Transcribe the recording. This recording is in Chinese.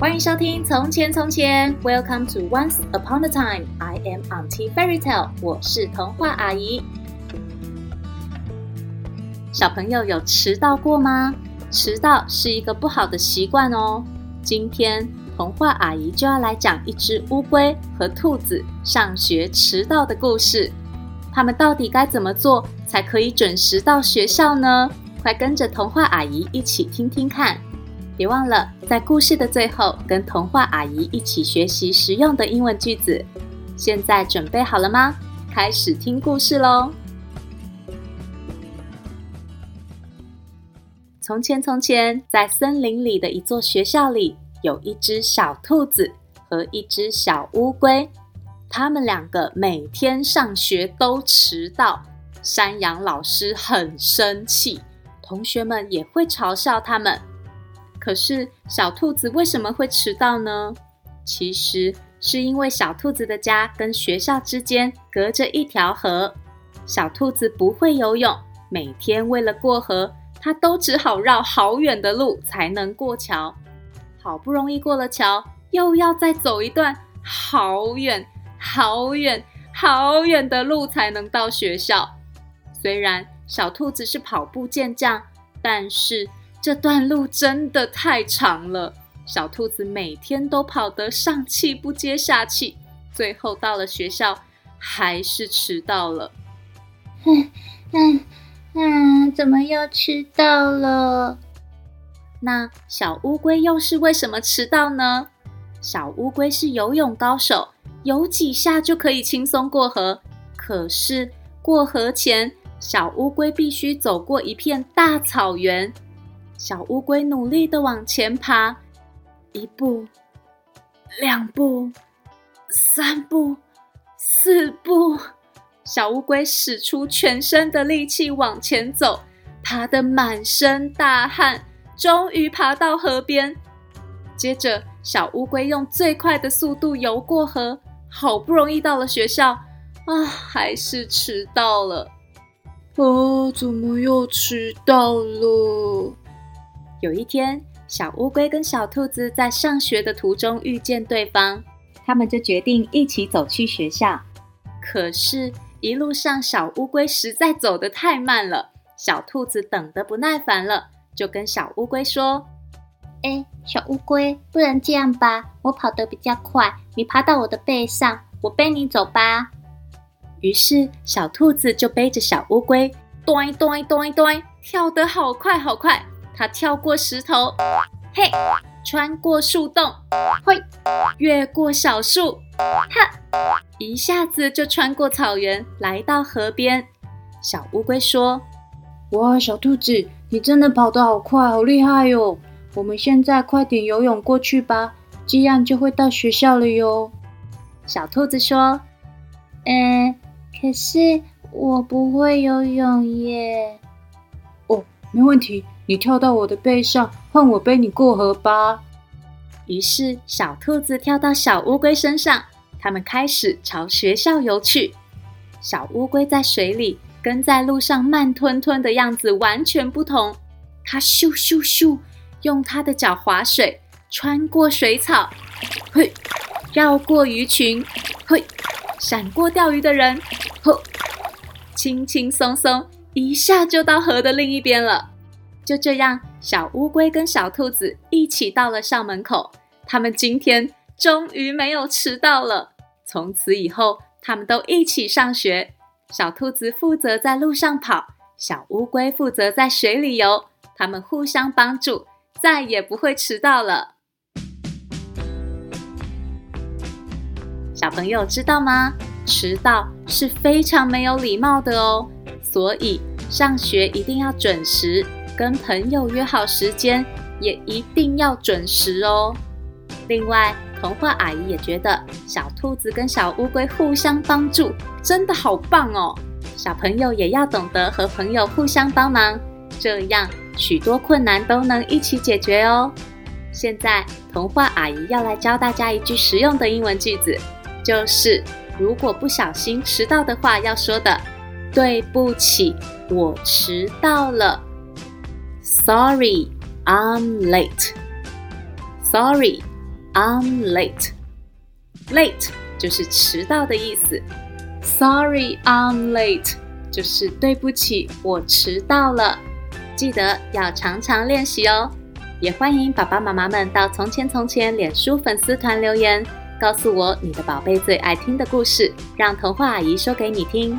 欢迎收听《从前从前》，Welcome to Once Upon a Time。I am Auntie Fairy Tale，我是童话阿姨。小朋友有迟到过吗？迟到是一个不好的习惯哦。今天童话阿姨就要来讲一只乌龟和兔子上学迟到的故事。他们到底该怎么做才可以准时到学校呢？快跟着童话阿姨一起听听看。别忘了在故事的最后跟童话阿姨一起学习实用的英文句子。现在准备好了吗？开始听故事喽！从前，从前，在森林里的一座学校里，有一只小兔子和一只小乌龟。他们两个每天上学都迟到，山羊老师很生气，同学们也会嘲笑他们。可是，小兔子为什么会迟到呢？其实是因为小兔子的家跟学校之间隔着一条河。小兔子不会游泳，每天为了过河，它都只好绕好远的路才能过桥。好不容易过了桥，又要再走一段好远、好远、好远的路才能到学校。虽然小兔子是跑步健将，但是，这段路真的太长了，小兔子每天都跑得上气不接下气，最后到了学校还是迟到了。嗯嗯嗯，怎么又迟到了？那小乌龟又是为什么迟到呢？小乌龟是游泳高手，游几下就可以轻松过河。可是过河前，小乌龟必须走过一片大草原。小乌龟努力地往前爬，一步，两步，三步，四步。小乌龟使出全身的力气往前走，爬得满身大汗，终于爬到河边。接着，小乌龟用最快的速度游过河，好不容易到了学校，啊，还是迟到了。啊，怎么又迟到了？有一天，小乌龟跟小兔子在上学的途中遇见对方，他们就决定一起走去学校。可是，一路上小乌龟实在走得太慢了，小兔子等得不耐烦了，就跟小乌龟说：“哎，小乌龟，不然这样吧，我跑得比较快，你爬到我的背上，我背你走吧。”于是，小兔子就背着小乌龟，咚咚咚咚，跳得好快好快。它跳过石头，嘿，穿过树洞，嘿，越过小树，哈，一下子就穿过草原，来到河边。小乌龟说：“哇，小兔子，你真的跑得好快，好厉害哟！我们现在快点游泳过去吧，这样就会到学校了哟。”小兔子说：“嗯，可是我不会游泳耶。”哦，没问题。你跳到我的背上，换我背你过河吧。于是，小兔子跳到小乌龟身上，他们开始朝学校游去。小乌龟在水里跟在路上慢吞吞的样子完全不同。它咻咻咻，用它的脚划水，穿过水草，嘿，绕过鱼群，嘿，闪过钓鱼的人，呵，轻轻松松，一下就到河的另一边了。就这样，小乌龟跟小兔子一起到了校门口。他们今天终于没有迟到了。从此以后，他们都一起上学。小兔子负责在路上跑，小乌龟负责在水里游。他们互相帮助，再也不会迟到了。小朋友知道吗？迟到是非常没有礼貌的哦。所以上学一定要准时。跟朋友约好时间，也一定要准时哦。另外，童话阿姨也觉得小兔子跟小乌龟互相帮助，真的好棒哦。小朋友也要懂得和朋友互相帮忙，这样许多困难都能一起解决哦。现在，童话阿姨要来教大家一句实用的英文句子，就是如果不小心迟到的话，要说的“对不起，我迟到了”。Sorry, I'm late. Sorry, I'm late. Late 就是迟到的意思。Sorry, I'm late 就是对不起，我迟到了。记得要常常练习哦。也欢迎爸爸妈妈们到《从前从前》脸书粉丝团留言，告诉我你的宝贝最爱听的故事，让童话阿姨说给你听。